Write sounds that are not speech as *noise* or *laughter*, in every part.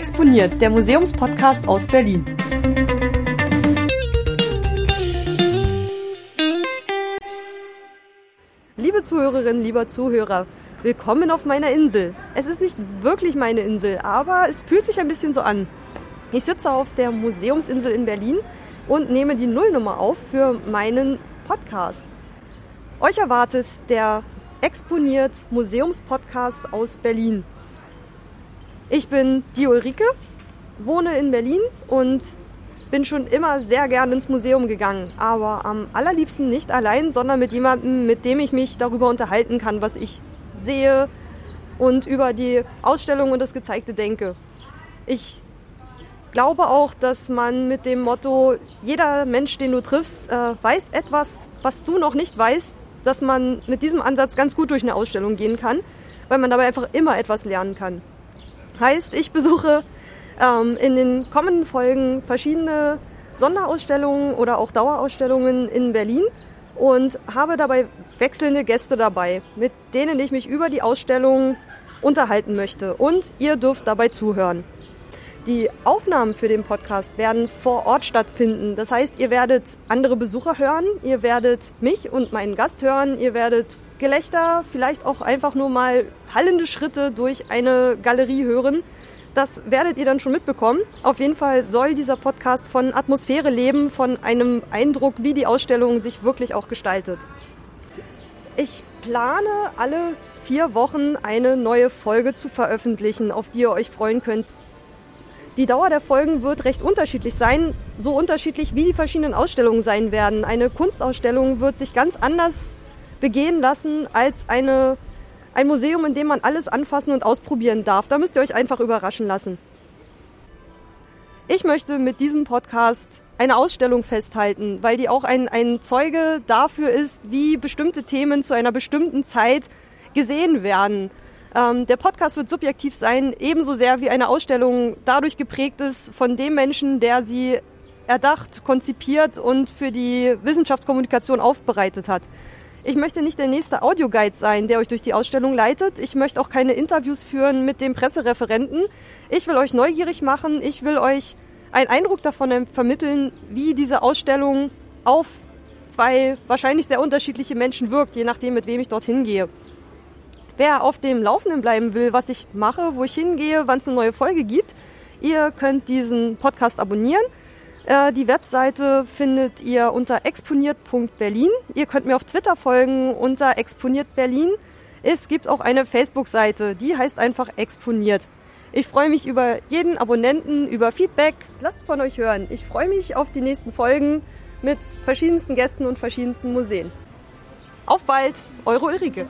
Exponiert, der Museumspodcast aus Berlin. Liebe Zuhörerinnen, lieber Zuhörer, willkommen auf meiner Insel. Es ist nicht wirklich meine Insel, aber es fühlt sich ein bisschen so an. Ich sitze auf der Museumsinsel in Berlin und nehme die Nullnummer auf für meinen Podcast. Euch erwartet der Exponiert Museumspodcast aus Berlin. Ich bin die Ulrike, wohne in Berlin und bin schon immer sehr gern ins Museum gegangen, aber am allerliebsten nicht allein, sondern mit jemandem, mit dem ich mich darüber unterhalten kann, was ich sehe und über die Ausstellung und das Gezeigte denke. Ich glaube auch, dass man mit dem Motto, jeder Mensch, den du triffst, äh, weiß etwas, was du noch nicht weißt, dass man mit diesem Ansatz ganz gut durch eine Ausstellung gehen kann, weil man dabei einfach immer etwas lernen kann. Heißt, ich besuche ähm, in den kommenden Folgen verschiedene Sonderausstellungen oder auch Dauerausstellungen in Berlin und habe dabei wechselnde Gäste dabei, mit denen ich mich über die Ausstellung unterhalten möchte. Und ihr dürft dabei zuhören. Die Aufnahmen für den Podcast werden vor Ort stattfinden. Das heißt, ihr werdet andere Besucher hören, ihr werdet mich und meinen Gast hören, ihr werdet Gelächter, vielleicht auch einfach nur mal hallende Schritte durch eine Galerie hören. Das werdet ihr dann schon mitbekommen. Auf jeden Fall soll dieser Podcast von Atmosphäre leben, von einem Eindruck, wie die Ausstellung sich wirklich auch gestaltet. Ich plane alle vier Wochen eine neue Folge zu veröffentlichen, auf die ihr euch freuen könnt. Die Dauer der Folgen wird recht unterschiedlich sein, so unterschiedlich wie die verschiedenen Ausstellungen sein werden. Eine Kunstausstellung wird sich ganz anders begehen lassen als eine, ein Museum, in dem man alles anfassen und ausprobieren darf. Da müsst ihr euch einfach überraschen lassen. Ich möchte mit diesem Podcast eine Ausstellung festhalten, weil die auch ein, ein Zeuge dafür ist, wie bestimmte Themen zu einer bestimmten Zeit gesehen werden. Ähm, der Podcast wird subjektiv sein, ebenso sehr wie eine Ausstellung dadurch geprägt ist von dem Menschen, der sie erdacht, konzipiert und für die Wissenschaftskommunikation aufbereitet hat. Ich möchte nicht der nächste Audioguide sein, der euch durch die Ausstellung leitet. Ich möchte auch keine Interviews führen mit dem Pressereferenten. Ich will euch neugierig machen. Ich will euch einen Eindruck davon vermitteln, wie diese Ausstellung auf zwei wahrscheinlich sehr unterschiedliche Menschen wirkt, je nachdem, mit wem ich dorthin gehe. Wer auf dem Laufenden bleiben will, was ich mache, wo ich hingehe, wann es eine neue Folge gibt, ihr könnt diesen Podcast abonnieren. Äh, die Webseite findet ihr unter exponiert.berlin. Ihr könnt mir auf Twitter folgen unter exponiertberlin. Es gibt auch eine Facebook-Seite, die heißt einfach exponiert. Ich freue mich über jeden Abonnenten, über Feedback. Lasst von euch hören. Ich freue mich auf die nächsten Folgen mit verschiedensten Gästen und verschiedensten Museen. Auf bald, eure Ulrike.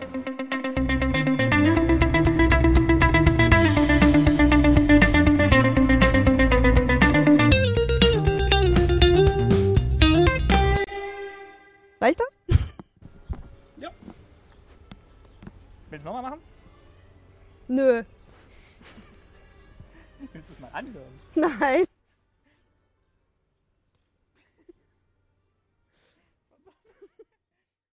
Willst du nochmal machen? Nö. *laughs* Willst du es mal anhören? Nein.